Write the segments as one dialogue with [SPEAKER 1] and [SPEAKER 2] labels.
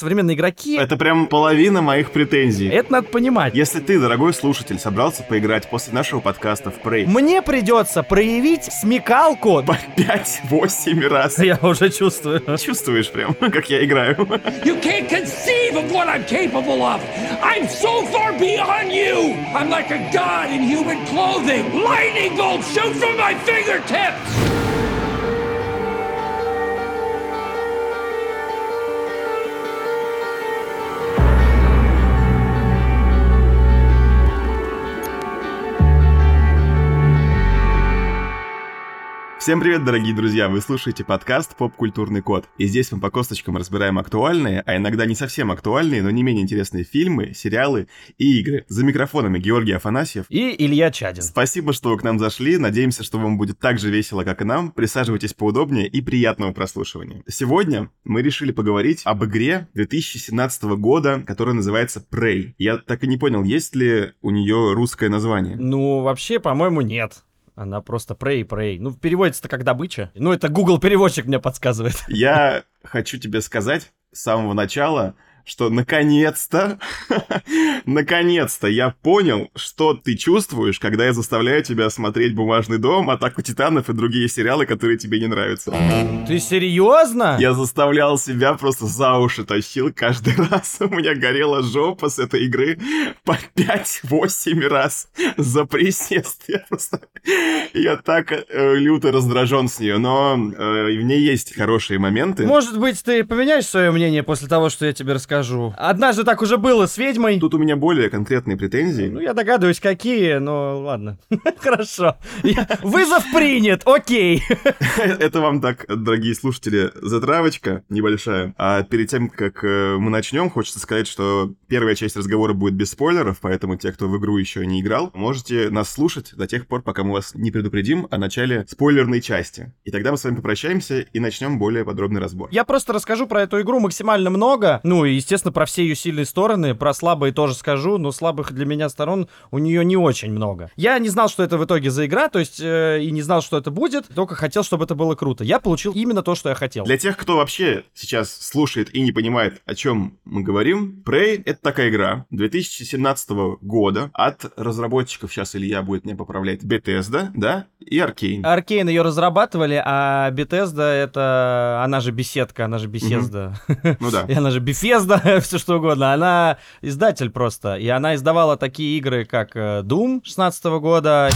[SPEAKER 1] современные игроки...
[SPEAKER 2] Это прям половина моих претензий.
[SPEAKER 1] Это надо понимать.
[SPEAKER 2] Если ты, дорогой слушатель, собрался поиграть после нашего подкаста в Prey
[SPEAKER 1] Мне придется проявить смекалку.
[SPEAKER 2] по 5-8 раз,
[SPEAKER 1] Я уже чувствую.
[SPEAKER 2] чувствуешь прям, как я играю.
[SPEAKER 3] You can't conceive of what I'm capable of. I'm so far beyond you. I'm like a god in human clothing. Lightning bolts shoot from my fingertips.
[SPEAKER 2] Всем привет, дорогие друзья! Вы слушаете подкаст «Поп-культурный код». И здесь мы по косточкам разбираем актуальные, а иногда не совсем актуальные, но не менее интересные фильмы, сериалы и игры. За микрофонами Георгий Афанасьев.
[SPEAKER 1] И Илья Чадин.
[SPEAKER 2] Спасибо, что вы к нам зашли. Надеемся, что вам будет так же весело, как и нам. Присаживайтесь поудобнее и приятного прослушивания. Сегодня мы решили поговорить об игре 2017 года, которая называется Prey. Я так и не понял, есть ли у нее русское название.
[SPEAKER 1] Ну, вообще, по-моему, нет. Она просто prey, prey. Ну, переводится-то как добыча. Ну, это Google переводчик мне подсказывает.
[SPEAKER 2] Я хочу тебе сказать с самого начала, что наконец-то, наконец-то я понял, что ты чувствуешь, когда я заставляю тебя смотреть «Бумажный дом», «Атаку титанов» и другие сериалы, которые тебе не нравятся.
[SPEAKER 1] Ты серьезно?
[SPEAKER 2] Я заставлял себя, просто за уши тащил каждый раз. У меня горела жопа с этой игры по 5-8 раз за присест. Я просто... Я так э, люто раздражен с нее, но э, в ней есть хорошие моменты.
[SPEAKER 1] Может быть, ты поменяешь свое мнение после того, что я тебе расскажу? Однажды так уже было с ведьмой.
[SPEAKER 2] Тут у меня более конкретные претензии.
[SPEAKER 1] Ну, я догадываюсь, какие, но ладно. Хорошо. Вызов принят, окей.
[SPEAKER 2] Это вам так, дорогие слушатели, затравочка небольшая. А перед тем, как э, мы начнем, хочется сказать, что первая часть разговора будет без спойлеров, поэтому те, кто в игру еще не играл, можете нас слушать до тех пор, пока мы вас не предупредим о начале спойлерной части. И тогда мы с вами попрощаемся и начнем более подробный разбор.
[SPEAKER 1] Я просто расскажу про эту игру максимально много. Ну, и, естественно, про все ее сильные стороны. Про слабые тоже скажу, но слабых для меня сторон у нее не очень много. Я не знал, что это в итоге за игра, то есть, э, и не знал, что это будет, только хотел, чтобы это было круто. Я получил именно то, что я хотел.
[SPEAKER 2] Для тех, кто вообще сейчас слушает и не понимает, о чем мы говорим, Prey — это такая игра 2017 года от разработчиков, сейчас Илья будет меня поправлять, Bethesda, да, и Arkane.
[SPEAKER 1] Аркейн ее разрабатывали, а Bethesda это... Она же беседка, она же беседа.
[SPEAKER 2] Ну да.
[SPEAKER 1] И она же Bethesda, все что угодно. Она издатель просто. И она издавала такие игры, как э, Doom 16 года.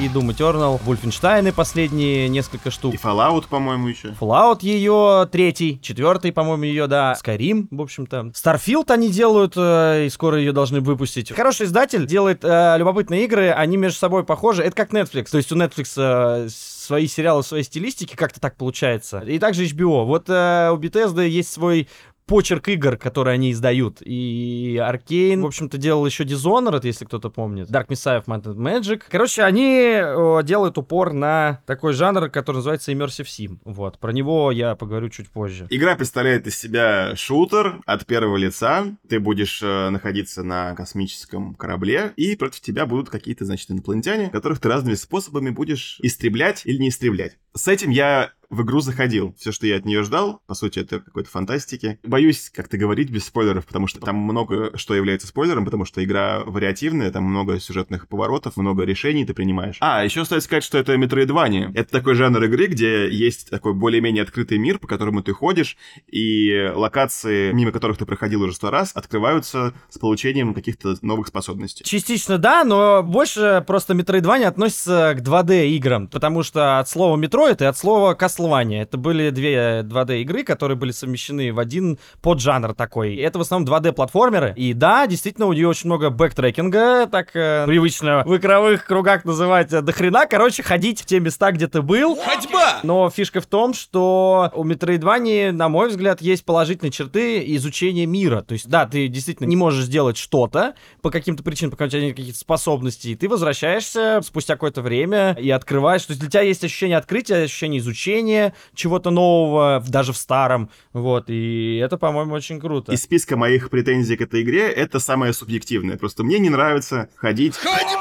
[SPEAKER 1] И Doom Eternal, Wolfenstein последние несколько штук.
[SPEAKER 2] И Fallout, по-моему, еще.
[SPEAKER 1] Fallout ее третий, четвертый, по-моему, ее, да. Skyrim, в общем-то. Starfield они делают, э, и скоро ее должны выпустить. Хороший издатель делает э, любопытные игры, они между собой похожи. Это как Netflix. То есть у Netflix э, свои сериалы в своей стилистике, как-то так получается. И также HBO. Вот э, у Bethesda есть свой почерк игр, которые они издают. И Arkane, в общем-то, делал еще Dishonored, если кто-то помнит. Dark Messiah of Magic. Короче, они делают упор на такой жанр, который называется Immersive Sim. Вот. Про него я поговорю чуть позже.
[SPEAKER 2] Игра представляет из себя шутер от первого лица. Ты будешь э, находиться на космическом корабле, и против тебя будут какие-то, значит, инопланетяне, которых ты разными способами будешь истреблять или не истреблять. С этим я в игру заходил. Все, что я от нее ждал, по сути, это какой-то фантастики. Боюсь как-то говорить без спойлеров, потому что там много что является спойлером, потому что игра вариативная, там много сюжетных поворотов, много решений ты принимаешь. А, еще стоит сказать, что это Metroidvania. Это такой жанр игры, где есть такой более-менее открытый мир, по которому ты ходишь, и локации, мимо которых ты проходил уже сто раз, открываются с получением каких-то новых способностей.
[SPEAKER 1] Частично да, но больше просто Metroidvania относится к 2D играм, потому что от слова Metroid и от слова Castlevania. Это были две 2D игры, которые были совмещены в один поджанр такой. И Это в основном 2D платформеры. И да, действительно, у нее очень много бэктрекинга, так э, привычно в игровых кругах называть до хрена. Короче, ходить в те места, где ты был.
[SPEAKER 3] Ходьба!
[SPEAKER 1] Но фишка в том, что у Metroidvania, на мой взгляд, есть положительные черты изучения мира. То есть, да, ты действительно не можешь сделать что-то по каким-то причинам, по каким-то у тебя нет каких-то способностей, и ты возвращаешься спустя какое-то время и открываешь. То есть для тебя есть ощущение открытия, ощущение изучения чего-то нового, даже в старом. Вот, и это, по-моему, очень круто.
[SPEAKER 2] Из списка моих претензий к этой игре это самое субъективное. Просто мне не нравится ходить
[SPEAKER 3] Ходьба!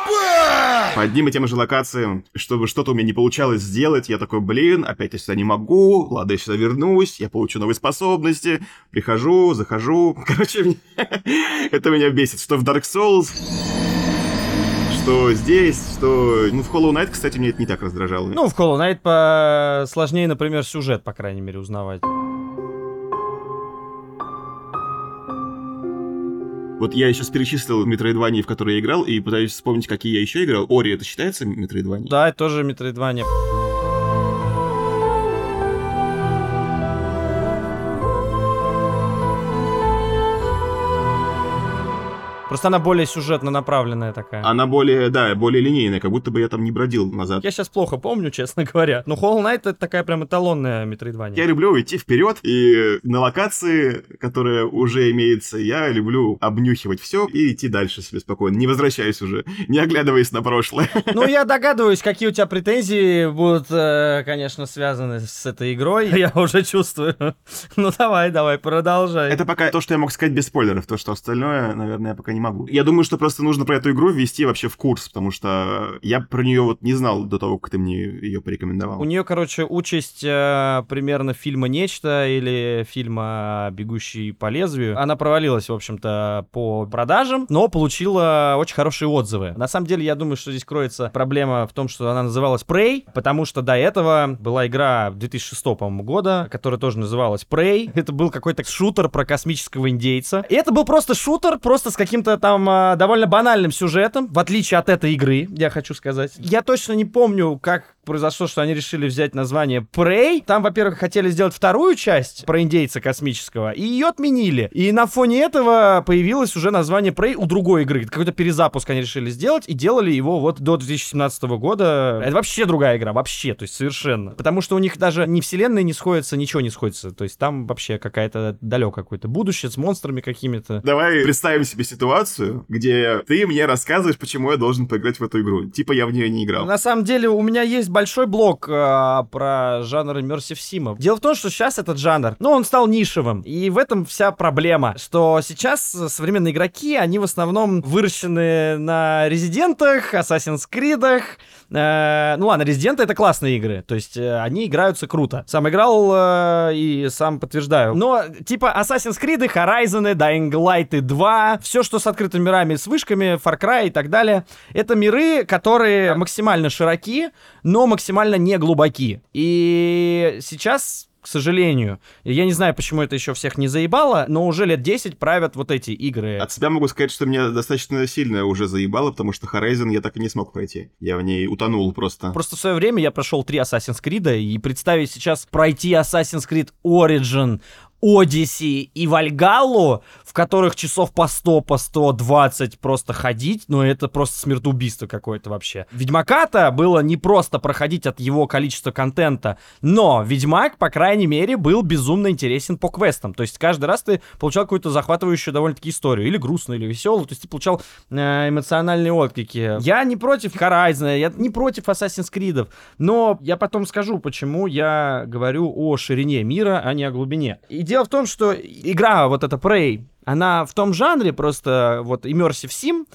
[SPEAKER 2] по одним и тем же локациям, чтобы что-то у меня не получалось сделать, я такой, блин, опять я сюда не могу, ладно, я сюда вернусь, я получу новые способности, прихожу, захожу. Короче, это меня бесит, что в Dark Souls, что здесь, что... Ну, в Hollow Knight, кстати, мне это не так раздражало.
[SPEAKER 1] Ну, в Hollow Knight по... сложнее, например, сюжет, по крайней мере, узнавать.
[SPEAKER 2] Вот я сейчас перечислил метроидвании, в которые я играл, и пытаюсь вспомнить, какие я еще играл. Ори, это считается метроидванией?
[SPEAKER 1] Да, это тоже метроидвания. Просто она более сюжетно направленная такая.
[SPEAKER 2] Она более, да, более линейная, как будто бы я там не бродил назад.
[SPEAKER 1] Я сейчас плохо помню, честно говоря. Но Hollow Knight это такая прям эталонная метроидвания.
[SPEAKER 2] Я люблю идти вперед, и на локации, которая уже имеется, я люблю обнюхивать все и идти дальше себе спокойно. Не возвращаясь уже, не оглядываясь на прошлое.
[SPEAKER 1] Ну, я догадываюсь, какие у тебя претензии будут, э, конечно, связаны с этой игрой. Я уже чувствую. Ну, давай, давай, продолжай.
[SPEAKER 2] Это пока то, что я мог сказать без спойлеров. То, что остальное, наверное, я пока не могу. Я думаю, что просто нужно про эту игру ввести вообще в курс, потому что я про нее вот не знал до того, как ты мне ее порекомендовал.
[SPEAKER 1] У нее, короче, участь э, примерно фильма «Нечто» или фильма «Бегущий по лезвию». Она провалилась, в общем-то, по продажам, но получила очень хорошие отзывы. На самом деле, я думаю, что здесь кроется проблема в том, что она называлась Prey, потому что до этого была игра 2006, по-моему, года, которая тоже называлась Prey. Это был какой-то шутер про космического индейца. И это был просто шутер, просто с каким-то там а, довольно банальным сюжетом, в отличие от этой игры, я хочу сказать. Я точно не помню, как произошло, что они решили взять название Prey. Там, во-первых, хотели сделать вторую часть про индейца космического, и ее отменили. И на фоне этого появилось уже название Prey у другой игры. Какой-то перезапуск они решили сделать, и делали его вот до 2017 года. Это вообще другая игра, вообще, то есть совершенно. Потому что у них даже ни вселенная не сходится, ничего не сходится. То есть там вообще какая-то далек какое-то будущее с монстрами какими-то.
[SPEAKER 2] Давай представим себе ситуацию, где ты мне рассказываешь, почему я должен поиграть в эту игру. Типа я в нее не играл.
[SPEAKER 1] На самом деле у меня есть большой блок э, про жанр Immersive Sim. Дело в том, что сейчас этот жанр, ну, он стал нишевым. И в этом вся проблема, что сейчас современные игроки, они в основном выращены на Резидентах, Assassin's Creed. Э, ну ладно, Резиденты это классные игры. То есть э, они играются круто. Сам играл э, и сам подтверждаю. Но типа Assassin's Creed, Horizon, Dying Light 2, все, что с открытыми мирами, с вышками, Far Cry и так далее, это миры, которые максимально широки, но максимально не глубоки. И сейчас к сожалению. Я не знаю, почему это еще всех не заебало, но уже лет 10 правят вот эти игры.
[SPEAKER 2] От себя могу сказать, что меня достаточно сильно уже заебало, потому что Horizon я так и не смог пройти. Я в ней утонул просто.
[SPEAKER 1] Просто в свое время я прошел три Assassin's Creed, и представить сейчас пройти Assassin's Creed Origin, Odyssey и Вальгаллу, в которых часов по 100, по 120 просто ходить, ну это просто смертоубийство какое-то вообще. Ведьмака-то было не просто проходить от его количества контента, но Ведьмак, по крайней мере, был безумно интересен по квестам. То есть каждый раз ты получал какую-то захватывающую довольно-таки историю, или грустную, или веселую, то есть ты получал э, эмоциональные отклики. Я не против Horizon, я не против Assassin's Creed, но я потом скажу, почему я говорю о ширине мира, а не о глубине. И дело в том, что игра вот эта Prey, она в том жанре просто вот Immersive Sim,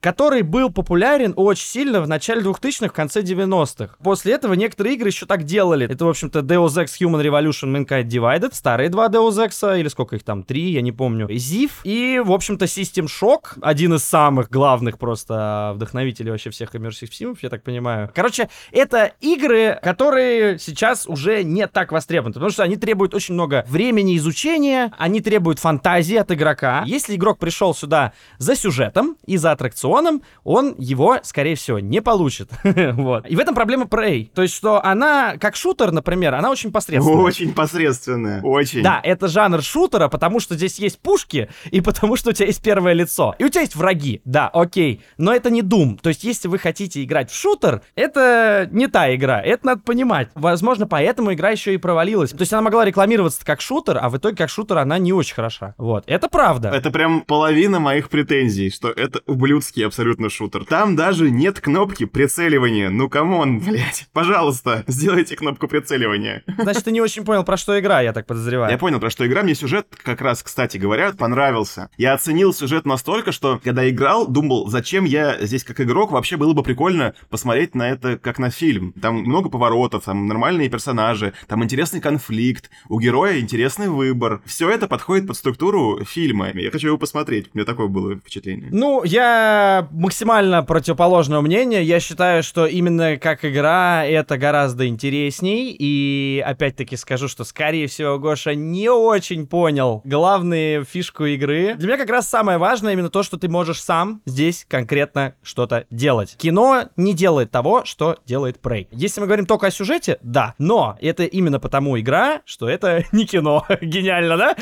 [SPEAKER 1] который был популярен очень сильно в начале 2000-х, в конце 90-х. После этого некоторые игры еще так делали. Это, в общем-то, Deus Ex Human Revolution Mankind Divided, старые два Deus Ex, или сколько их там, три, я не помню, Ziv, и, в общем-то, System Shock, один из самых главных просто вдохновителей вообще всех Immersive Sims, я так понимаю. Короче, это игры, которые сейчас уже не так востребованы, потому что они требуют очень много времени изучения, они требуют фантазии от игрока. Если игрок пришел сюда за сюжетом и за аттракцион, аттракционом, он его, скорее всего, не получит. вот. И в этом проблема Prey. То есть, что она, как шутер, например, она очень посредственная.
[SPEAKER 2] Очень посредственная. Очень.
[SPEAKER 1] Да, это жанр шутера, потому что здесь есть пушки, и потому что у тебя есть первое лицо. И у тебя есть враги. Да, окей. Но это не Doom. То есть, если вы хотите играть в шутер, это не та игра. Это надо понимать. Возможно, поэтому игра еще и провалилась. То есть, она могла рекламироваться как шутер, а в итоге как шутер она не очень хороша. Вот. Это правда.
[SPEAKER 2] Это прям половина моих претензий, что это ублюдский жесткий абсолютно шутер. Там даже нет кнопки прицеливания. Ну, come on, блядь. Пожалуйста, сделайте кнопку прицеливания.
[SPEAKER 1] Значит, ты не очень понял, про что игра, я так подозреваю.
[SPEAKER 2] Я понял, про что игра. Мне сюжет, как раз, кстати говоря, понравился. Я оценил сюжет настолько, что, когда играл, думал, зачем я здесь как игрок, вообще было бы прикольно посмотреть на это как на фильм. Там много поворотов, там нормальные персонажи, там интересный конфликт, у героя интересный выбор. Все это подходит под структуру фильма. Я хочу его посмотреть. У меня такое было впечатление.
[SPEAKER 1] Ну, я максимально противоположного мнения. Я считаю, что именно как игра это гораздо интересней. И опять-таки скажу, что, скорее всего, Гоша не очень понял главную фишку игры. Для меня как раз самое важное именно то, что ты можешь сам здесь конкретно что-то делать. Кино не делает того, что делает Prey. Если мы говорим только о сюжете, да. Но это именно потому игра, что это не кино. Гениально, да?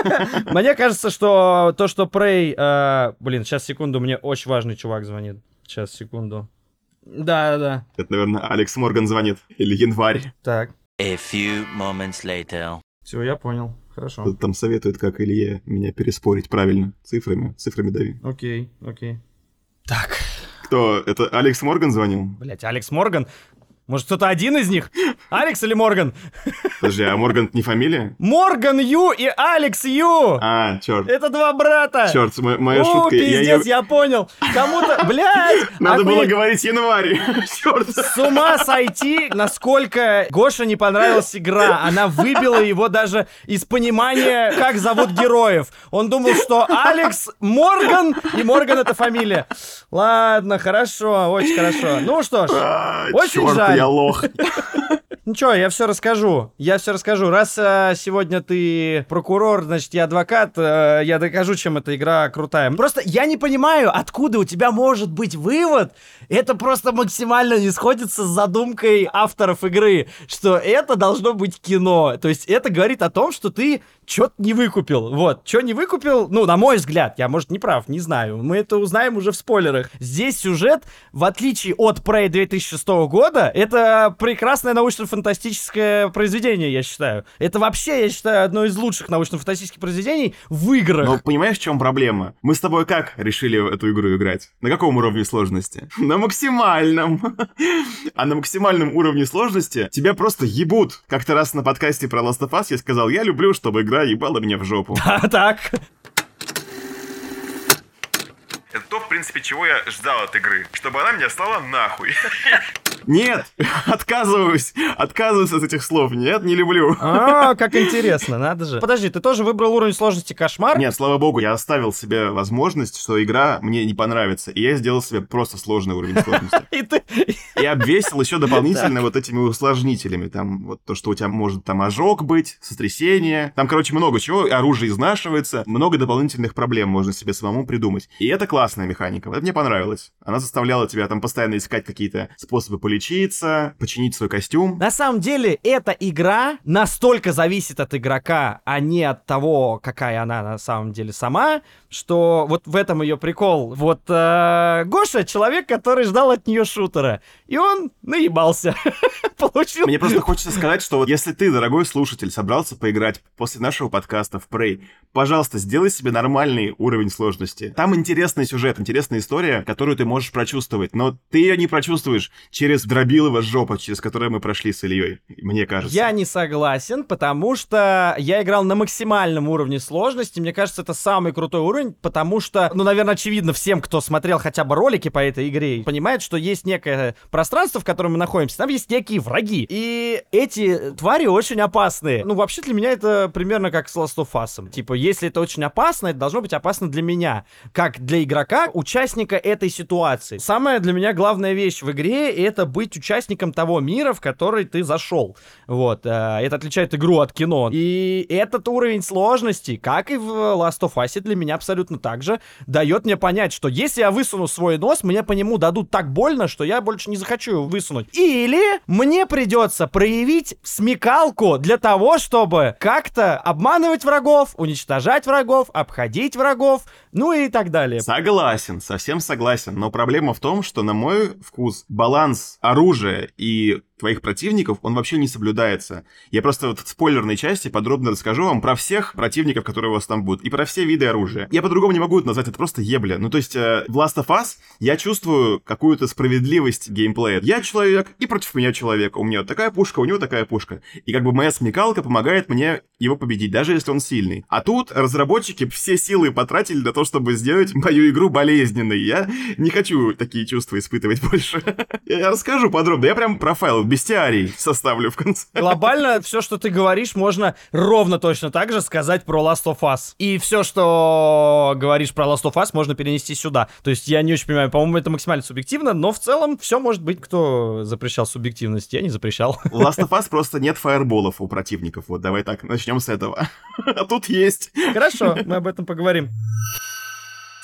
[SPEAKER 1] Мне кажется, что то, что Prey... э, Блин, сейчас, секунду, мне очень важный чувак звонит. Сейчас, секунду. Да, да.
[SPEAKER 2] Это, наверное, Алекс Морган звонит. Или январь.
[SPEAKER 1] Так.
[SPEAKER 4] A few moments later.
[SPEAKER 1] Все, я понял. Хорошо.
[SPEAKER 2] Кто-то Там советует, как Илье меня переспорить правильно. Цифрами. Цифрами дави.
[SPEAKER 1] Окей, окей. Так.
[SPEAKER 2] Кто? Это Алекс Морган звонил?
[SPEAKER 1] Блять, Алекс Морган. Может, кто-то один из них? Алекс или Морган?
[SPEAKER 2] Подожди, а Морган не фамилия?
[SPEAKER 1] Морган Ю и Алекс Ю!
[SPEAKER 2] А, черт.
[SPEAKER 1] Это два брата!
[SPEAKER 2] Черт, мо- моя
[SPEAKER 1] О,
[SPEAKER 2] шутка. я
[SPEAKER 1] пиздец, я понял. Кому-то, блядь!
[SPEAKER 2] Надо было
[SPEAKER 1] охуеть.
[SPEAKER 2] говорить январь. Черт.
[SPEAKER 1] С ума сойти, насколько Гоша не понравилась игра. Она выбила его даже из понимания, как зовут героев. Он думал, что Алекс Морган, и Морган это фамилия. Ладно, хорошо, очень хорошо. Ну что ж,
[SPEAKER 2] А,
[SPEAKER 1] Очень
[SPEAKER 2] чёрт,
[SPEAKER 1] жаль.
[SPEAKER 2] Я лох.
[SPEAKER 1] что, я все расскажу. Я все расскажу. Раз э, сегодня ты прокурор, значит, я адвокат, э, я докажу, чем эта игра крутая. Просто я не понимаю, откуда у тебя может быть вывод. Это просто максимально не сходится с задумкой авторов игры, что это должно быть кино. То есть это говорит о том, что ты что-то не выкупил. Вот, что не выкупил, ну, на мой взгляд, я, может, не прав, не знаю. Мы это узнаем уже в спойлерах. Здесь сюжет, в отличие от Prey 2006 года, это прекрасное научно-фантастическое произведение, я считаю. Это вообще, я считаю, одно из лучших научно-фантастических произведений в играх.
[SPEAKER 2] Но понимаешь, в чем проблема? Мы с тобой как решили эту игру играть? На каком уровне сложности? На максимальном. А на максимальном уровне сложности тебя просто ебут. Как-то раз на подкасте про Last of Us я сказал, я люблю, чтобы игра ебала меня в жопу.
[SPEAKER 1] А так.
[SPEAKER 2] Это то, в принципе, чего я ждал от игры. Чтобы она меня стала нахуй. Нет, отказываюсь. Отказываюсь от этих слов. Нет, не люблю.
[SPEAKER 1] А, как интересно, надо же. Подожди, ты тоже выбрал уровень сложности кошмар?
[SPEAKER 2] Нет, слава богу, я оставил себе возможность, что игра мне не понравится. И я сделал себе просто сложный уровень сложности.
[SPEAKER 1] И ты...
[SPEAKER 2] И обвесил еще дополнительно вот этими усложнителями. Там вот то, что у тебя может там ожог быть, сотрясение. Там, короче, много чего. Оружие изнашивается. Много дополнительных проблем можно себе самому придумать. И это классная механика. Это мне понравилось. Она заставляла тебя там постоянно искать какие-то способы полечиться, починить свой костюм.
[SPEAKER 1] На самом деле, эта игра настолько зависит от игрока, а не от того, какая она на самом деле сама, что вот в этом ее прикол. Вот э, Гоша человек, который ждал от нее шутера, и он наебался. Получил.
[SPEAKER 2] Мне просто хочется сказать, что вот если ты, дорогой слушатель, собрался поиграть после нашего подкаста в Prey, пожалуйста, сделай себе нормальный уровень сложности. Там интересный сюжет, интересная история, которую ты можешь прочувствовать, но ты ее не прочувствуешь через дробилово жопа, через которое мы прошли с Ильей, мне кажется.
[SPEAKER 1] Я не согласен, потому что я играл на максимальном уровне сложности. Мне кажется, это самый крутой уровень, потому что, ну, наверное, очевидно всем, кто смотрел хотя бы ролики по этой игре, понимает, что есть некое пространство, в котором мы находимся. Там есть некие враги. И эти твари очень опасные. Ну, вообще для меня это примерно как с Last of Us. Типа, если это очень опасно, это должно быть опасно для меня. Как для игрока, участника этой ситуации. Самая для меня главная вещь в игре — это быть участником того мира, в который ты зашел. Вот. э, Это отличает игру от кино. И этот уровень сложности, как и в Last of Us, для меня абсолютно так же, дает мне понять, что если я высуну свой нос, мне по нему дадут так больно, что я больше не захочу его высунуть. Или мне придется проявить смекалку для того, чтобы как-то обманывать врагов, уничтожать врагов, обходить врагов, ну и так далее.
[SPEAKER 2] Согласен, совсем согласен, но проблема в том, что на мой вкус баланс оружия и твоих противников, он вообще не соблюдается. Я просто вот в спойлерной части подробно расскажу вам про всех противников, которые у вас там будут, и про все виды оружия. Я по-другому не могу это назвать, это просто ебля. Ну, то есть, э, в Last of Us я чувствую какую-то справедливость геймплея. Я человек, и против меня человек. У меня вот такая пушка, у него такая пушка. И как бы моя смекалка помогает мне его победить, даже если он сильный. А тут разработчики все силы потратили на то, чтобы сделать мою игру болезненной. Я не хочу такие чувства испытывать больше. Я расскажу подробно. Я прям профайл бестиарий составлю в конце.
[SPEAKER 1] Глобально все, что ты говоришь, можно ровно точно так же сказать про Last of Us. И все, что говоришь про Last of Us, можно перенести сюда. То есть я не очень понимаю, по-моему, это максимально субъективно, но в целом все может быть. Кто запрещал субъективность? Я не запрещал.
[SPEAKER 2] Last of Us просто нет фаерболов у противников. Вот давай так, начнем с этого. А тут есть.
[SPEAKER 1] Хорошо, мы об этом поговорим.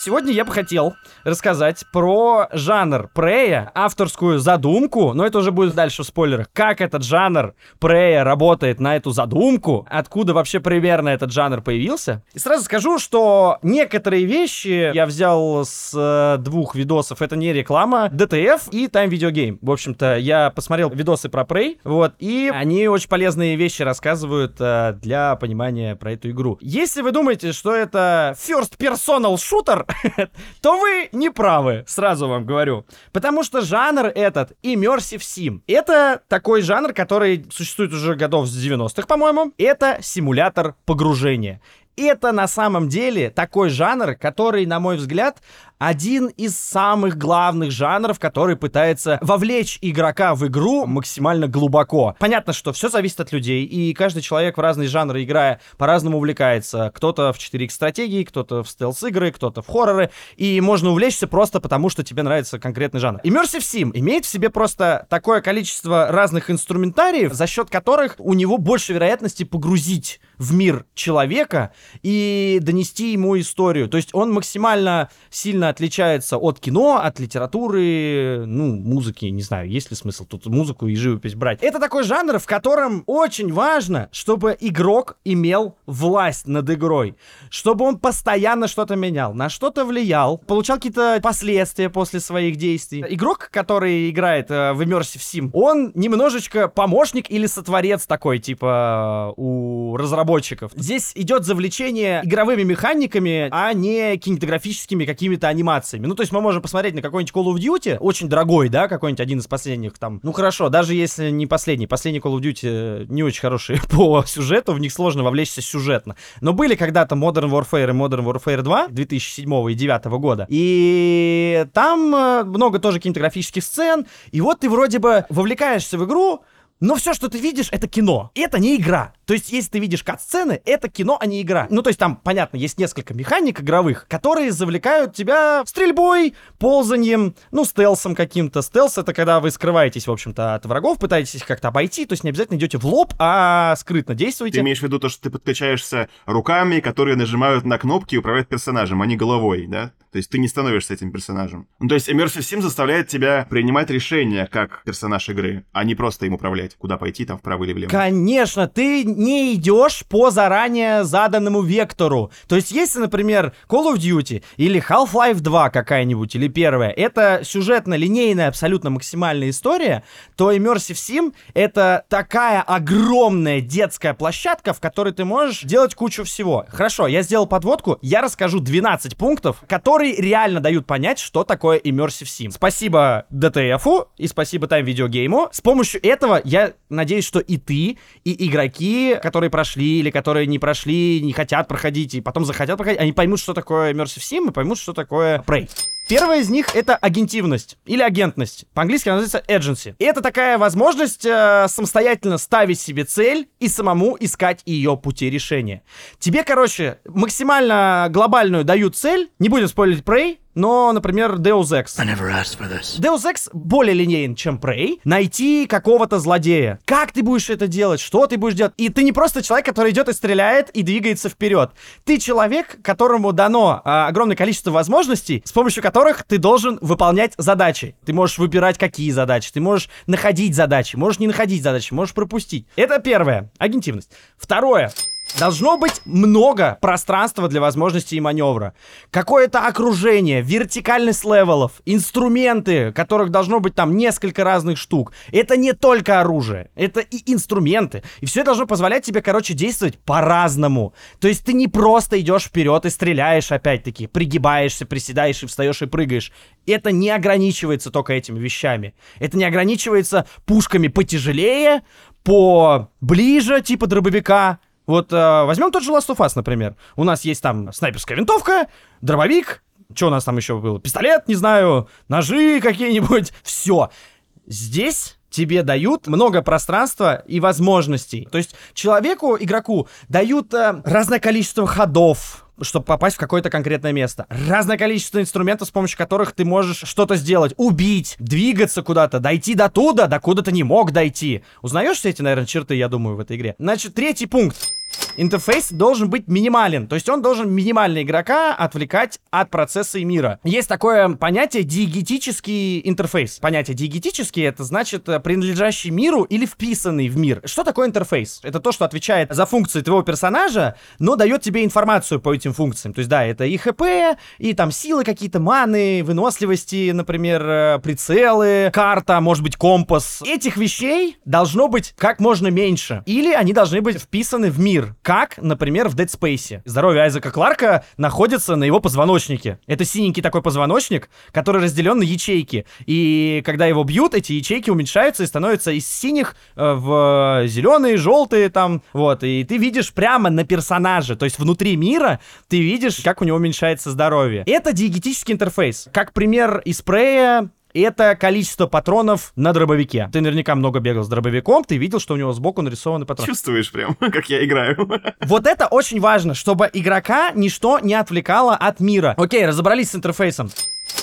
[SPEAKER 1] Сегодня я бы хотел рассказать про жанр прея, авторскую задумку, но это уже будет дальше в спойлерах, как этот жанр прея работает на эту задумку, откуда вообще примерно этот жанр появился. И сразу скажу, что некоторые вещи я взял с э, двух видосов, это не реклама, DTF и Time Video Game. В общем-то, я посмотрел видосы про Prey, вот, и они очень полезные вещи рассказывают э, для понимания про эту игру. Если вы думаете, что это first personal shooter, то вы не правы, сразу вам говорю. Потому что жанр этот Immersive Sim. Это такой жанр, который существует уже годов с 90-х, по-моему. Это симулятор погружения. Это на самом деле такой жанр, который, на мой взгляд, один из самых главных жанров, который пытается вовлечь игрока в игру максимально глубоко. Понятно, что все зависит от людей, и каждый человек в разные жанры играя по-разному увлекается. Кто-то в 4X стратегии, кто-то в стелс-игры, кто-то в хорроры, и можно увлечься просто потому, что тебе нравится конкретный жанр. Immersive Sim имеет в себе просто такое количество разных инструментариев, за счет которых у него больше вероятности погрузить в мир человека и донести ему историю. То есть он максимально сильно отличается от кино, от литературы, ну, музыки, не знаю, есть ли смысл тут музыку и живопись брать. Это такой жанр, в котором очень важно, чтобы игрок имел власть над игрой, чтобы он постоянно что-то менял, на что-то влиял, получал какие-то последствия после своих действий. Игрок, который играет э, в Immersive Sim, он немножечко помощник или сотворец такой, типа, у разработчиков. Здесь идет завлечение игровыми механиками, а не кинематографическими какими-то анимациями. Ну, то есть мы можем посмотреть на какой-нибудь Call of Duty, очень дорогой, да, какой-нибудь один из последних там. Ну, хорошо, даже если не последний. Последний Call of Duty э, не очень хороший по сюжету, в них сложно вовлечься сюжетно. Но были когда-то Modern Warfare и Modern Warfare 2 2007 и 2009 года. И там э, много тоже кинематографических сцен. И вот ты вроде бы вовлекаешься в игру, но все, что ты видишь, это кино. Это не игра. То есть, если ты видишь кат-сцены, это кино, а не игра. Ну, то есть, там, понятно, есть несколько механик игровых, которые завлекают тебя стрельбой, ползанием, ну, стелсом каким-то. Стелс — это когда вы скрываетесь, в общем-то, от врагов, пытаетесь их как-то обойти, то есть не обязательно идете в лоб, а скрытно действуете.
[SPEAKER 2] Ты имеешь в виду то, что ты подключаешься руками, которые нажимают на кнопки и управляют персонажем, а не головой, да? То есть ты не становишься этим персонажем. Ну, то есть Immersive Sim заставляет тебя принимать решения как персонаж игры, а не просто им управлять, куда пойти, там, вправо или влево.
[SPEAKER 1] Конечно, ты не идешь по заранее заданному вектору. То есть, если, например, Call of Duty или Half-Life 2 какая-нибудь, или первая, это сюжетно-линейная абсолютно максимальная история, то Immersive Sim — это такая огромная детская площадка, в которой ты можешь делать кучу всего. Хорошо, я сделал подводку, я расскажу 12 пунктов, которые реально дают понять, что такое Immersive Sim. Спасибо DTF и спасибо Time Video Game. С помощью этого я надеюсь, что и ты, и игроки, которые прошли или которые не прошли, не хотят проходить, и потом захотят проходить, они поймут, что такое Immersive Sim и поймут, что такое Prey. Первая из них это агентивность или агентность. По-английски она называется agency. И это такая возможность э, самостоятельно ставить себе цель и самому искать ее пути решения. Тебе, короче, максимально глобальную дают цель, не будем спойлерить Prey, но, например, Deus Ex. Deus Ex более линейен, чем Prey. Найти какого-то злодея. Как ты будешь это делать? Что ты будешь делать? И ты не просто человек, который идет и стреляет и двигается вперед. Ты человек, которому дано а, огромное количество возможностей, с помощью которых ты должен выполнять задачи. Ты можешь выбирать, какие задачи. Ты можешь находить задачи. Можешь не находить задачи. Можешь пропустить. Это первое. Агентивность. Второе. Должно быть много пространства для возможностей и маневра. Какое-то окружение, вертикальность левелов, инструменты, которых должно быть там несколько разных штук. Это не только оружие, это и инструменты. И все должно позволять тебе, короче, действовать по-разному. То есть ты не просто идешь вперед и стреляешь опять-таки, пригибаешься, приседаешь и встаешь и прыгаешь. Это не ограничивается только этими вещами. Это не ограничивается пушками потяжелее, по ближе, типа дробовика, вот э, возьмем тот же Last of Us, например. У нас есть там снайперская винтовка, дробовик, что у нас там еще было? Пистолет, не знаю, ножи какие-нибудь. Все. Здесь тебе дают много пространства и возможностей. То есть человеку, игроку, дают э, разное количество ходов, чтобы попасть в какое-то конкретное место. Разное количество инструментов, с помощью которых ты можешь что-то сделать. Убить, двигаться куда-то, дойти до туда, до куда ты не мог дойти. Узнаешь все эти, наверное, черты, я думаю, в этой игре. Значит, третий пункт. Интерфейс должен быть минимален, то есть он должен минимально игрока отвлекать от процесса и мира. Есть такое понятие диегетический интерфейс. Понятие диегетический это значит э, принадлежащий миру или вписанный в мир. Что такое интерфейс? Это то, что отвечает за функции твоего персонажа, но дает тебе информацию по этим функциям. То есть да, это и ХП, и там силы какие-то, маны, выносливости, например, э, прицелы, карта, может быть компас. Этих вещей должно быть как можно меньше. Или они должны быть вписаны в мир как, например, в Dead Space. Здоровье Айзека Кларка находится на его позвоночнике. Это синенький такой позвоночник, который разделен на ячейки. И когда его бьют, эти ячейки уменьшаются и становятся из синих э, в зеленые, желтые там. Вот. И ты видишь прямо на персонаже, то есть внутри мира, ты видишь, как у него уменьшается здоровье. Это диегетический интерфейс. Как пример из спрея это количество патронов на дробовике. Ты наверняка много бегал с дробовиком, ты видел, что у него сбоку нарисованы патроны.
[SPEAKER 2] Чувствуешь прям, как я играю.
[SPEAKER 1] Вот это очень важно, чтобы игрока ничто не отвлекало от мира. Окей, разобрались с интерфейсом.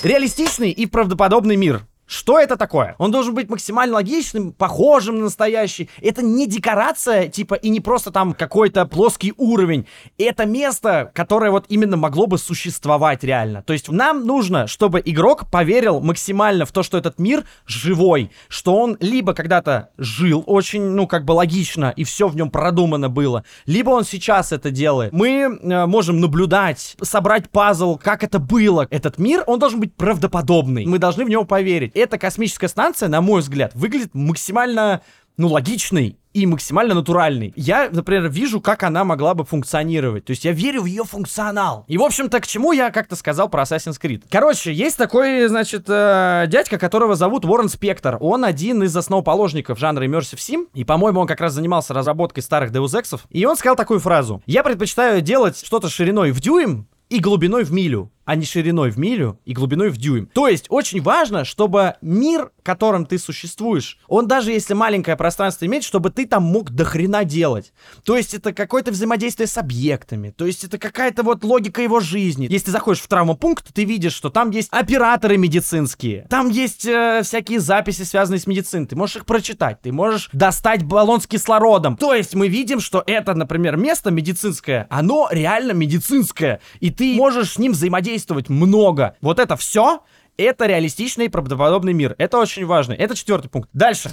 [SPEAKER 1] Реалистичный и правдоподобный мир. Что это такое? Он должен быть максимально логичным, похожим на настоящий. Это не декорация, типа, и не просто там какой-то плоский уровень. Это место, которое вот именно могло бы существовать реально. То есть нам нужно, чтобы игрок поверил максимально в то, что этот мир живой, что он либо когда-то жил очень, ну, как бы логично, и все в нем продумано было, либо он сейчас это делает. Мы э, можем наблюдать, собрать пазл, как это было. Этот мир, он должен быть правдоподобный. Мы должны в него поверить эта космическая станция, на мой взгляд, выглядит максимально, ну, логичной и максимально натуральный. Я, например, вижу, как она могла бы функционировать. То есть я верю в ее функционал. И, в общем-то, к чему я как-то сказал про Assassin's Creed. Короче, есть такой, значит, э, дядька, которого зовут Уоррен Спектор. Он один из основоположников жанра Immersive Sim. И, по-моему, он как раз занимался разработкой старых Deus Ex'ов. И он сказал такую фразу. Я предпочитаю делать что-то шириной в дюйм и глубиной в милю а не шириной в милю и глубиной в дюйм. То есть очень важно, чтобы мир, в котором ты существуешь, он даже если маленькое пространство имеет, чтобы ты там мог до хрена делать. То есть это какое-то взаимодействие с объектами, то есть это какая-то вот логика его жизни. Если ты заходишь в травмопункт, ты видишь, что там есть операторы медицинские, там есть э, всякие записи, связанные с медициной, ты можешь их прочитать, ты можешь достать баллон с кислородом. То есть мы видим, что это, например, место медицинское, оно реально медицинское, и ты можешь с ним взаимодействовать действовать много. Вот это все, это реалистичный и правдоподобный мир. Это очень важно. Это четвертый пункт. Дальше.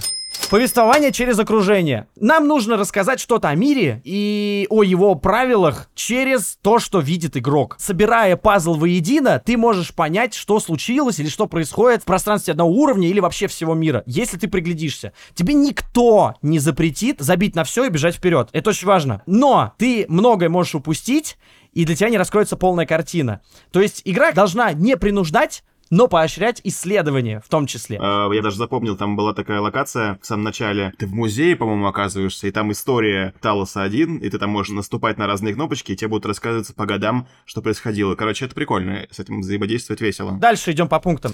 [SPEAKER 1] Повествование через окружение. Нам нужно рассказать что-то о мире и о его правилах через то, что видит игрок. Собирая пазл воедино, ты можешь понять, что случилось или что происходит в пространстве одного уровня или вообще всего мира, если ты приглядишься. Тебе никто не запретит забить на все и бежать вперед. Это очень важно. Но ты многое можешь упустить, и для тебя не раскроется полная картина. То есть игра должна не принуждать, но поощрять исследования в том числе.
[SPEAKER 2] Uh, я даже запомнил, там была такая локация в самом начале. Ты в музее, по-моему, оказываешься, и там история Талоса 1, и ты там можешь наступать на разные кнопочки, и тебе будут рассказываться по годам, что происходило. Короче, это прикольно, с этим взаимодействовать весело.
[SPEAKER 1] Дальше идем по пунктам.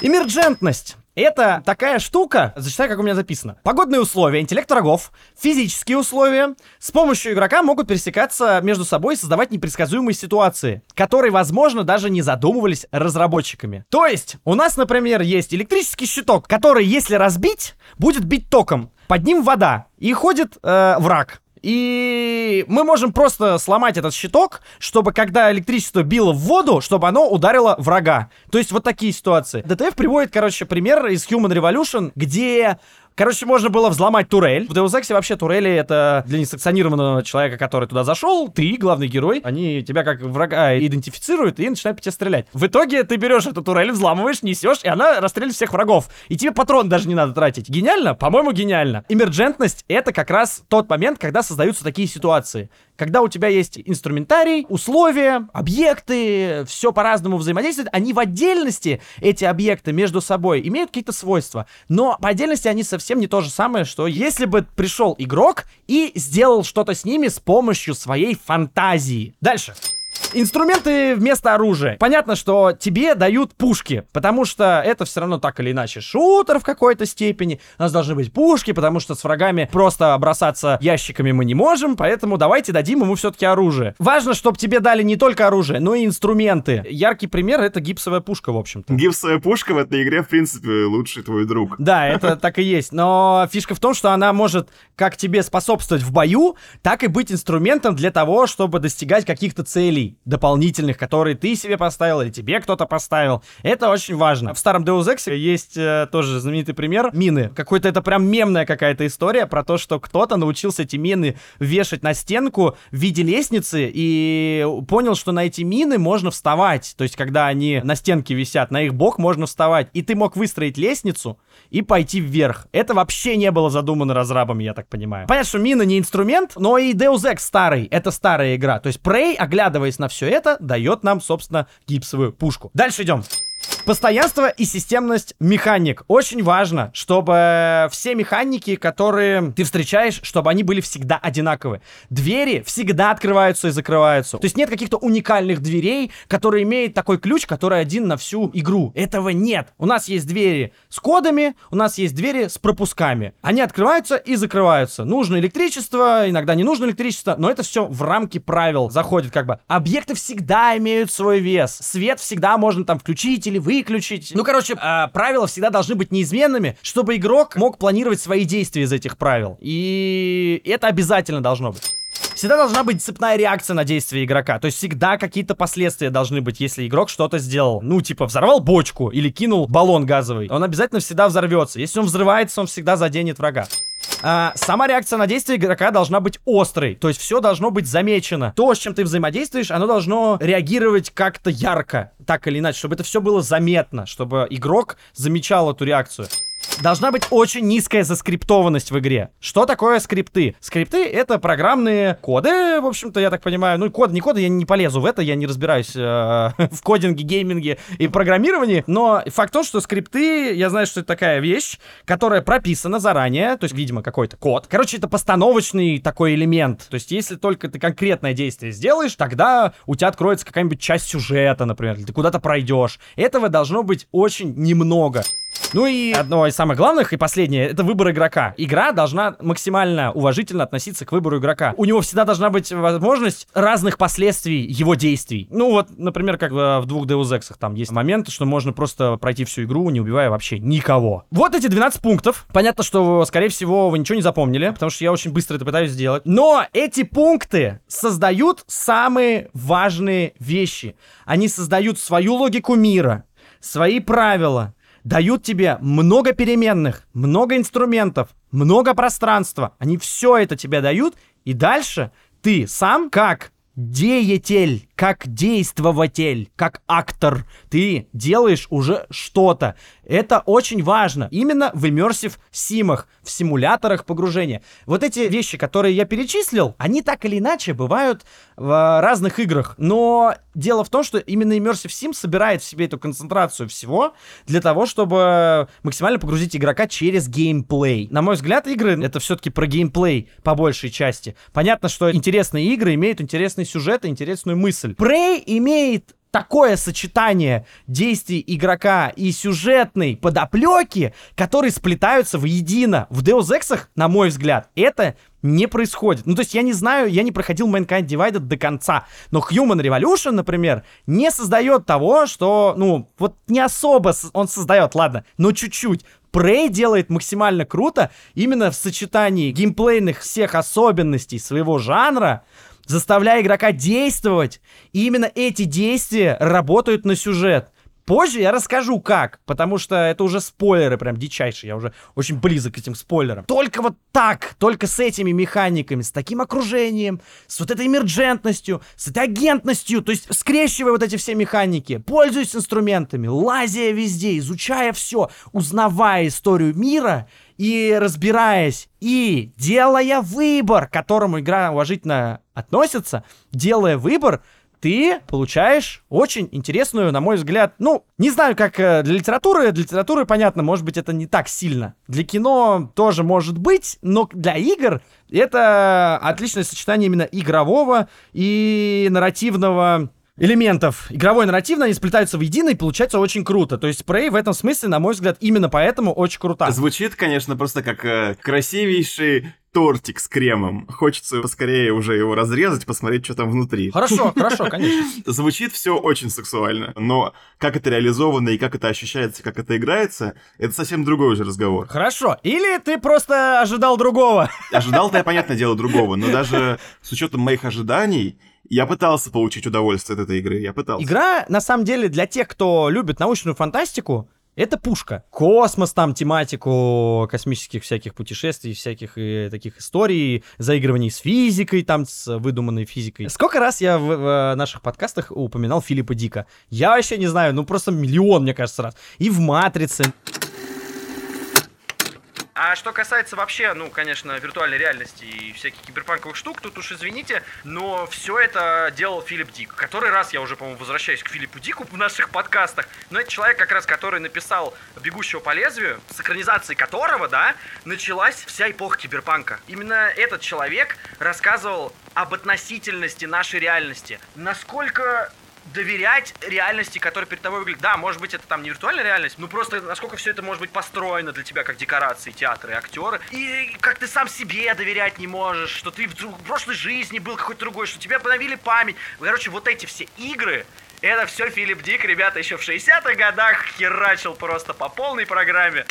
[SPEAKER 1] Эмерджентность. Это такая штука, зачитай, как у меня записано. Погодные условия, интеллект врагов, физические условия с помощью игрока могут пересекаться между собой и создавать непредсказуемые ситуации, которые, возможно, даже не задумывались разработчиками. То есть, у нас, например, есть электрический щиток, который, если разбить, будет бить током. Под ним вода, и ходит э, враг. И мы можем просто сломать этот щиток, чтобы когда электричество било в воду, чтобы оно ударило врага. То есть вот такие ситуации. ДТФ приводит, короче, пример из Human Revolution, где Короче, можно было взломать турель. В Deus Ex вообще турели это для несанкционированного человека, который туда зашел, ты, главный герой, они тебя как врага идентифицируют и начинают по тебе стрелять. В итоге ты берешь эту турель, взламываешь, несешь, и она расстреливает всех врагов. И тебе патрон даже не надо тратить. Гениально? По-моему, гениально. Эмерджентность — это как раз тот момент, когда создаются такие ситуации. Когда у тебя есть инструментарий, условия, объекты, все по-разному взаимодействует, они в отдельности, эти объекты между собой, имеют какие-то свойства. Но по отдельности они совсем не то же самое, что если бы пришел игрок и сделал что-то с ними с помощью своей фантазии. Дальше. Инструменты вместо оружия. Понятно, что тебе дают пушки, потому что это все равно так или иначе шутер в какой-то степени. У нас должны быть пушки, потому что с врагами просто бросаться ящиками мы не можем, поэтому давайте дадим ему все-таки оружие. Важно, чтобы тебе дали не только оружие, но и инструменты. Яркий пример это гипсовая пушка, в общем-то.
[SPEAKER 2] Гипсовая пушка в этой игре, в принципе, лучший твой друг.
[SPEAKER 1] Да, это так и есть. Но фишка в том, что она может как тебе способствовать в бою, так и быть инструментом для того, чтобы достигать каких-то целей дополнительных, которые ты себе поставил или тебе кто-то поставил. Это очень важно. В старом Deus Ex есть э, тоже знаменитый пример мины. Какой-то это прям мемная какая-то история про то, что кто-то научился эти мины вешать на стенку в виде лестницы и понял, что на эти мины можно вставать. То есть, когда они на стенке висят, на их бок можно вставать. И ты мог выстроить лестницу и пойти вверх. Это вообще не было задумано разрабами, я так понимаю. Понятно, что мина не инструмент, но и Deus Ex старый. Это старая игра. То есть Prey, оглядываясь на все это, дает нам, собственно, гипсовую пушку. Дальше идем. Постоянство и системность механик. Очень важно, чтобы все механики, которые ты встречаешь, чтобы они были всегда одинаковы. Двери всегда открываются и закрываются. То есть нет каких-то уникальных дверей, которые имеют такой ключ, который один на всю игру. Этого нет. У нас есть двери с кодами, у нас есть двери с пропусками. Они открываются и закрываются. Нужно электричество, иногда не нужно электричество, но это все в рамки правил заходит как бы. Объекты всегда имеют свой вес. Свет всегда можно там включить или выключить. Ну, короче, э, правила всегда должны быть неизменными, чтобы игрок мог планировать свои действия из этих правил. И это обязательно должно быть. Всегда должна быть цепная реакция на действия игрока. То есть всегда какие-то последствия должны быть, если игрок что-то сделал. Ну, типа, взорвал бочку или кинул баллон газовый. Он обязательно всегда взорвется. Если он взрывается, он всегда заденет врага. А, сама реакция на действие игрока должна быть острой. То есть все должно быть замечено. То, с чем ты взаимодействуешь, оно должно реагировать как-то ярко. Так или иначе, чтобы это все было заметно. Чтобы игрок замечал эту реакцию. Должна быть очень низкая заскриптованность в игре. Что такое скрипты? Скрипты — это программные коды, в общем-то, я так понимаю. Ну, коды, не коды, я не полезу в это, я не разбираюсь э, в кодинге, гейминге и программировании. Но факт в том, что скрипты, я знаю, что это такая вещь, которая прописана заранее, то есть, видимо, какой-то код. Короче, это постановочный такой элемент. То есть, если только ты конкретное действие сделаешь, тогда у тебя откроется какая-нибудь часть сюжета, например, или ты куда-то пройдешь. Этого должно быть очень немного. Ну и одно из самых главных и последнее, это выбор игрока. Игра должна максимально уважительно относиться к выбору игрока. У него всегда должна быть возможность разных последствий его действий. Ну вот, например, как в двух Deus Ex там есть момент, что можно просто пройти всю игру, не убивая вообще никого. Вот эти 12 пунктов. Понятно, что, скорее всего, вы ничего не запомнили, потому что я очень быстро это пытаюсь сделать. Но эти пункты создают самые важные вещи. Они создают свою логику мира, свои правила, дают тебе много переменных, много инструментов, много пространства. Они все это тебе дают, и дальше ты сам как деятель, как действователь, как актор, ты делаешь уже что-то. Это очень важно. Именно в immersive симах, в симуляторах погружения. Вот эти вещи, которые я перечислил, они так или иначе бывают в разных играх. Но дело в том, что именно immersive sim собирает в себе эту концентрацию всего для того, чтобы максимально погрузить игрока через геймплей. На мой взгляд, игры это все-таки про геймплей по большей части. Понятно, что интересные игры имеют интересный сюжет и интересную мысль. Prey имеет такое сочетание действий игрока и сюжетной подоплеки, которые сплетаются воедино. В Deus Ex, на мой взгляд, это не происходит. Ну, то есть я не знаю, я не проходил Mankind Divided до конца, но Human Revolution, например, не создает того, что, ну, вот не особо он создает, ладно, но чуть-чуть. Prey делает максимально круто именно в сочетании геймплейных всех особенностей своего жанра, заставляя игрока действовать. И именно эти действия работают на сюжет. Позже я расскажу как, потому что это уже спойлеры прям дичайшие, я уже очень близок к этим спойлерам. Только вот так, только с этими механиками, с таким окружением, с вот этой эмерджентностью, с этой агентностью, то есть скрещивая вот эти все механики, пользуясь инструментами, лазя везде, изучая все, узнавая историю мира и разбираясь, и делая выбор, к которому игра уважительно относится, делая выбор, ты получаешь очень интересную, на мой взгляд, ну, не знаю, как э, для литературы, для литературы, понятно, может быть, это не так сильно. Для кино тоже может быть, но для игр это отличное сочетание именно игрового и нарративного элементов игровой и нарративной, они сплетаются в едино и получается очень круто. То есть Prey в этом смысле, на мой взгляд, именно поэтому очень крута.
[SPEAKER 2] Звучит, конечно, просто как э, красивейший тортик с кремом. Хочется поскорее уже его разрезать, посмотреть, что там внутри.
[SPEAKER 1] Хорошо, хорошо, конечно.
[SPEAKER 2] Звучит все очень сексуально, но как это реализовано и как это ощущается, как это играется, это совсем другой уже разговор.
[SPEAKER 1] Хорошо. Или ты просто ожидал другого.
[SPEAKER 2] Ожидал-то я, понятное дело, другого, но даже с учетом моих ожиданий, я пытался получить удовольствие от этой игры, я пытался.
[SPEAKER 1] Игра, на самом деле, для тех, кто любит научную фантастику, это пушка. Космос там, тематику космических всяких путешествий, всяких э, таких историй, заигрываний с физикой, там, с выдуманной физикой. Сколько раз я в, в э, наших подкастах упоминал Филиппа Дика? Я вообще не знаю, ну просто миллион, мне кажется, раз. И в «Матрице». А что касается вообще, ну, конечно, виртуальной реальности и всяких киберпанковых штук, тут уж извините, но все это делал Филипп Дик. Который раз я уже, по-моему, возвращаюсь к Филиппу Дику в наших подкастах, но это человек как раз, который написал «Бегущего по лезвию», с экранизацией которого, да, началась вся эпоха киберпанка. Именно этот человек рассказывал об относительности нашей реальности. Насколько доверять реальности, которая перед тобой выглядит. Да, может быть, это там не виртуальная реальность, но просто насколько все это может быть построено для тебя как декорации, театры, актеры. И как ты сам себе доверять не можешь, что ты в, прошлой жизни был какой-то другой, что тебя обновили память. Короче, вот эти все игры, это все Филипп Дик, ребята, еще в 60-х годах херачил просто по полной программе.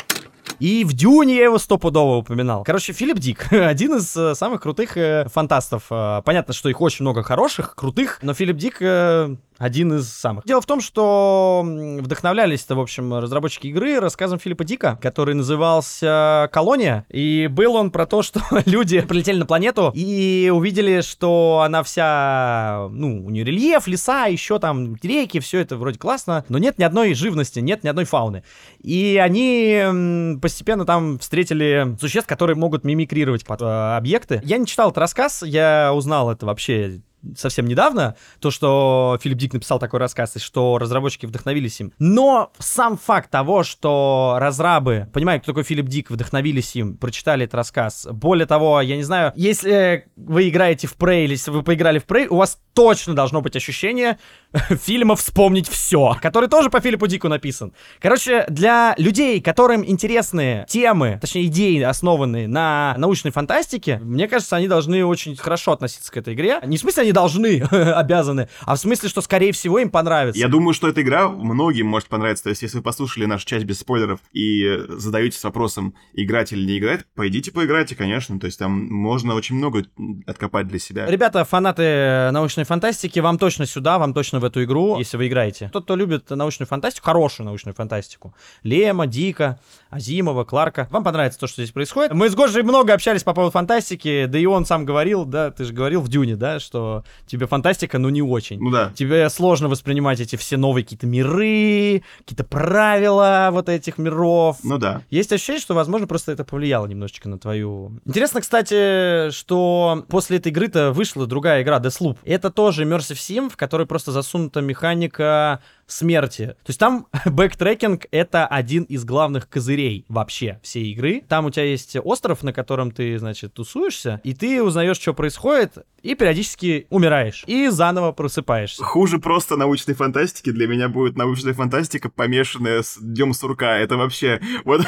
[SPEAKER 1] И в Дюне я его стопудово упоминал. Короче, Филипп Дик, один из э, самых крутых э, фантастов. Э, понятно, что их очень много хороших, крутых, но Филипп Дик э, один из самых. Дело в том, что вдохновлялись-то, в общем, разработчики игры рассказом Филиппа Дика, который назывался «Колония», и был он про то, что люди прилетели на планету и увидели, что она вся, ну, у нее рельеф, леса, еще там реки, все это вроде классно, но нет ни одной живности, нет ни одной фауны. И они постепенно там встретили существ, которые могут мимикрировать под э, объекты. Я не читал этот рассказ, я узнал это вообще совсем недавно, то, что Филипп Дик написал такой рассказ, и что разработчики вдохновились им. Но сам факт того, что разрабы, понимают, кто такой Филипп Дик, вдохновились им, прочитали этот рассказ. Более того, я не знаю, если вы играете в Prey, или если вы поиграли в Prey, у вас точно должно быть ощущение фильма «Вспомнить все», который тоже по Филиппу Дику написан. Короче, для людей, которым интересны темы, точнее идеи, основанные на научной фантастике, мне кажется, они должны очень хорошо относиться к этой игре. Не в смысле они должны, обязаны, а в смысле, что скорее всего им понравится.
[SPEAKER 2] Я думаю, что эта игра многим может понравиться. То есть, если вы послушали нашу часть без спойлеров и задаетесь вопросом, играть или не играть, пойдите поиграйте, конечно. То есть, там можно очень много откопать для себя.
[SPEAKER 1] Ребята, фанаты научной фантастики, вам точно сюда, вам точно в эту игру, если вы играете. Тот, кто любит научную фантастику, хорошую научную фантастику. Лема, Дика, Азимова, Кларка. Вам понравится то, что здесь происходит. Мы с Гошей много общались по поводу фантастики, да и он сам говорил, да, ты же говорил в Дюне, да, что тебе фантастика, ну, не очень.
[SPEAKER 2] Ну да.
[SPEAKER 1] Тебе сложно воспринимать эти все новые какие-то миры, какие-то правила вот этих миров.
[SPEAKER 2] Ну да.
[SPEAKER 1] Есть ощущение, что, возможно, просто это повлияло немножечко на твою... Интересно, кстати, что после этой игры-то вышла другая игра, Deathloop. Это тоже Immersive Sim, в которой просто засунута механика смерти. То есть там бэктрекинг — это один из главных козырей вообще всей игры. Там у тебя есть остров, на котором ты, значит, тусуешься, и ты узнаешь, что происходит, и периодически умираешь, и заново просыпаешься.
[SPEAKER 2] Хуже просто научной фантастики для меня будет научная фантастика, помешанная с Днем Сурка. Это вообще... Вот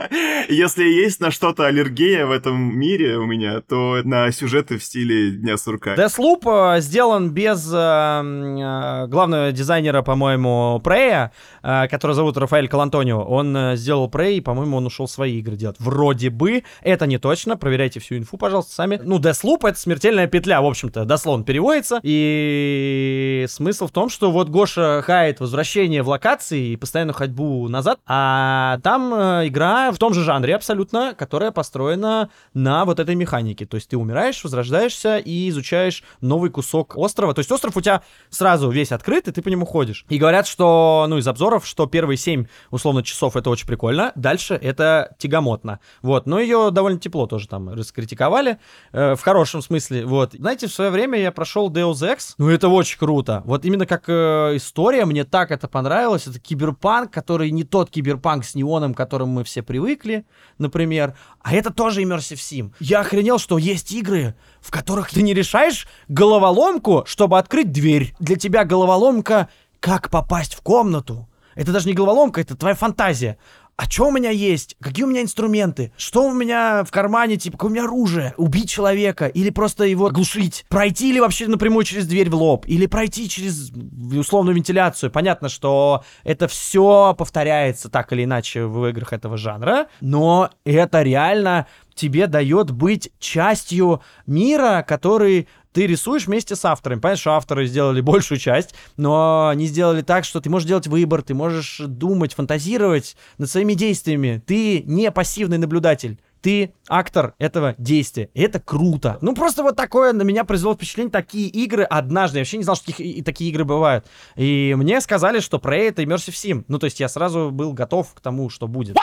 [SPEAKER 2] если есть на что-то аллергия в этом мире у меня, то на сюжеты в стиле Дня Сурка.
[SPEAKER 1] Deathloop э, сделан без э, э, главного дизайнера, по-моему, по-моему, Прея, э, который зовут Рафаэль Калантонио. Он э, сделал Прей, и, по-моему, он ушел свои игры делать. Вроде бы. Это не точно. Проверяйте всю инфу, пожалуйста, сами. Ну, Deathloop — это смертельная петля, в общем-то, дословно переводится. И смысл в том, что вот Гоша хает возвращение в локации и постоянную ходьбу назад, а там э, игра в том же жанре абсолютно, которая построена на вот этой механике. То есть ты умираешь, возрождаешься и изучаешь новый кусок острова. То есть остров у тебя сразу весь открыт, и ты по нему ходишь. И говорят, что, ну, из обзоров, что первые 7, условно, часов это очень прикольно, дальше это тягомотно. Вот, но ее довольно тепло тоже там раскритиковали, э, в хорошем смысле, вот. Знаете, в свое время я прошел Deus Ex, ну, это очень круто. Вот именно как э, история, мне так это понравилось. Это киберпанк, который не тот киберпанк с неоном, к которому мы все привыкли, например, а это тоже Immersive Sim. Я охренел, что есть игры, в которых ты не решаешь головоломку, чтобы открыть дверь. Для тебя головоломка как попасть в комнату. Это даже не головоломка, это твоя фантазия. А что у меня есть? Какие у меня инструменты? Что у меня в кармане, типа, какое у меня оружие? Убить человека? Или просто его оглушить? Пройти или вообще напрямую через дверь в лоб? Или пройти через условную вентиляцию? Понятно, что это все повторяется так или иначе в играх этого жанра, но это реально тебе дает быть частью мира, который ты рисуешь вместе с авторами. Понятно, что авторы сделали большую часть, но они сделали так, что ты можешь делать выбор, ты можешь думать, фантазировать над своими действиями. Ты не пассивный наблюдатель. Ты актор этого действия. Это круто. Ну, просто вот такое на меня произвело впечатление. Такие игры однажды. Я вообще не знал, что таких, и такие игры бывают. И мне сказали, что Prey это Immersive Sim. Ну, то есть я сразу был готов к тому, что будет.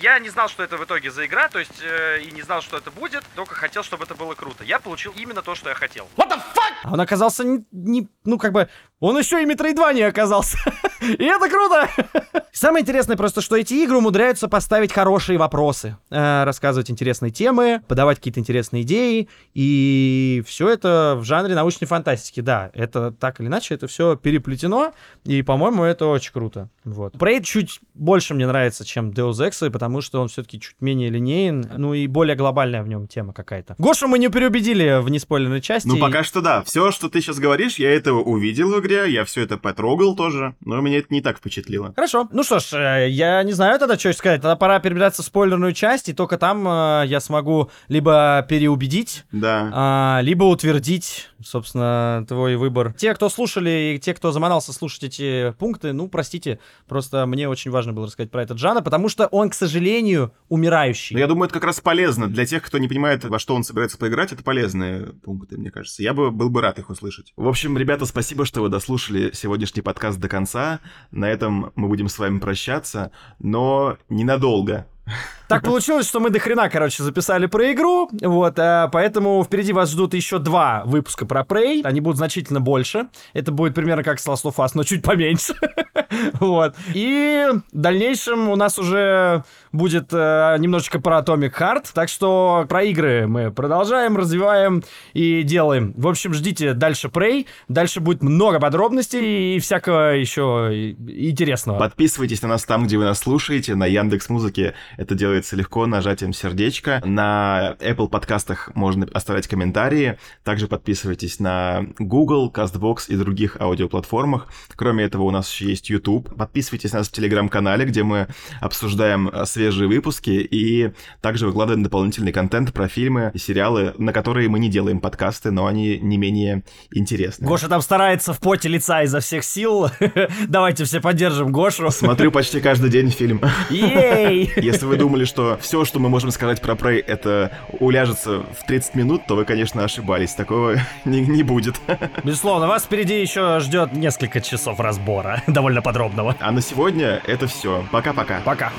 [SPEAKER 1] Я не знал, что это в итоге за игра, то есть э, и не знал, что это будет, только хотел, чтобы это было круто. Я получил именно то, что я хотел. What the fuck? А он оказался не, не ну как бы, он еще и Metroidvania оказался. и это круто! Самое интересное просто, что эти игры умудряются поставить хорошие вопросы, э, рассказывать интересные темы, подавать какие-то интересные идеи, и все это в жанре научной фантастики. Да, это так или иначе, это все переплетено, и, по-моему, это очень круто. Вот. Prey чуть больше мне нравится, чем Deus Ex, потому что он все-таки чуть менее линейен, ну и более глобальная в нем тема какая-то. Гошу мы не переубедили в неспойлерной части.
[SPEAKER 2] Ну, пока что да. Все, что ты сейчас говоришь, я этого увидел в игре, я все это потрогал тоже, но меня это не так впечатлило.
[SPEAKER 1] Хорошо. Ну что ж, э, я не знаю тогда, что сказать. Тогда пора перебираться в спойлерную часть, и только там э, я смогу либо переубедить,
[SPEAKER 2] Да.
[SPEAKER 1] а, либо утвердить, собственно, твой выбор. Те, кто слушали, и те, кто заманался слушать эти пункты, ну, простите, просто мне очень важно было рассказать про этот жанр, потому что он, к сожалению, умирающий.
[SPEAKER 2] Но я думаю, это как раз полезно. Для тех, кто не понимает, во что он собирается поиграть, это полезные пункты, мне кажется. Я бы был бы рад их услышать. В общем, ребята, спасибо, что вы дослушали сегодняшний подкаст до конца. На этом мы будем с вами прощаться, но ненадолго.
[SPEAKER 1] Так получилось, что мы до хрена, короче, записали про игру, вот, а, поэтому впереди вас ждут еще два выпуска про Prey, они будут значительно больше, это будет примерно как с Last of Us, но чуть поменьше, вот, и в дальнейшем у нас уже будет э, немножечко про Atomic Heart, так что про игры мы продолжаем, развиваем и делаем. В общем, ждите дальше Prey, дальше будет много подробностей и всякого еще интересного.
[SPEAKER 2] Подписывайтесь на нас там, где вы нас слушаете, на Яндекс Музыке это делается легко нажатием сердечка. На Apple подкастах можно оставлять комментарии. Также подписывайтесь на Google, CastBox и других аудиоплатформах. Кроме этого, у нас еще есть YouTube. Подписывайтесь на нас в Телеграм-канале, где мы обсуждаем э, свежие выпуски и также выкладываем дополнительный контент про фильмы и сериалы, на которые мы не делаем подкасты, но они не менее интересны.
[SPEAKER 1] Гоша там старается в поте лица изо всех сил. Давайте все поддержим Гошу.
[SPEAKER 2] Смотрю почти каждый день фильм. Если вы думали, что все, что мы можем сказать про Prey, это уляжется в 30 минут, то вы, конечно, ошибались. Такого не, не будет.
[SPEAKER 1] Безусловно, вас впереди еще ждет несколько часов разбора, довольно подробного.
[SPEAKER 2] А на сегодня это все. Пока-пока.
[SPEAKER 1] Пока.